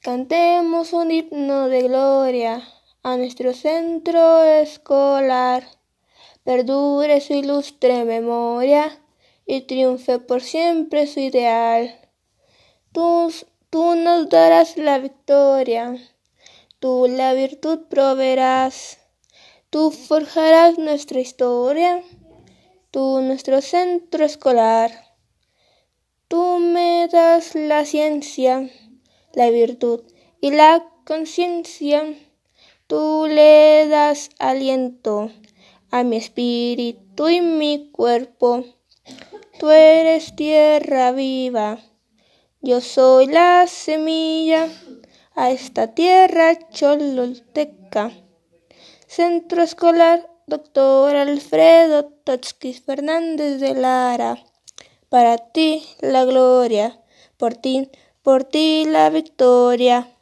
Cantemos un himno de gloria a nuestro centro escolar. Perdure su ilustre memoria y triunfe por siempre su ideal. Tú, tú nos darás la victoria, tú la virtud proveerás, tú forjarás nuestra historia, tú nuestro centro escolar. Tú me das la ciencia la virtud y la conciencia. Tú le das aliento a mi espíritu y mi cuerpo. Tú eres tierra viva, yo soy la semilla a esta tierra chololteca. Centro Escolar Doctor Alfredo Totsquis Fernández de Lara. Para ti la gloria, por ti por ti la victoria.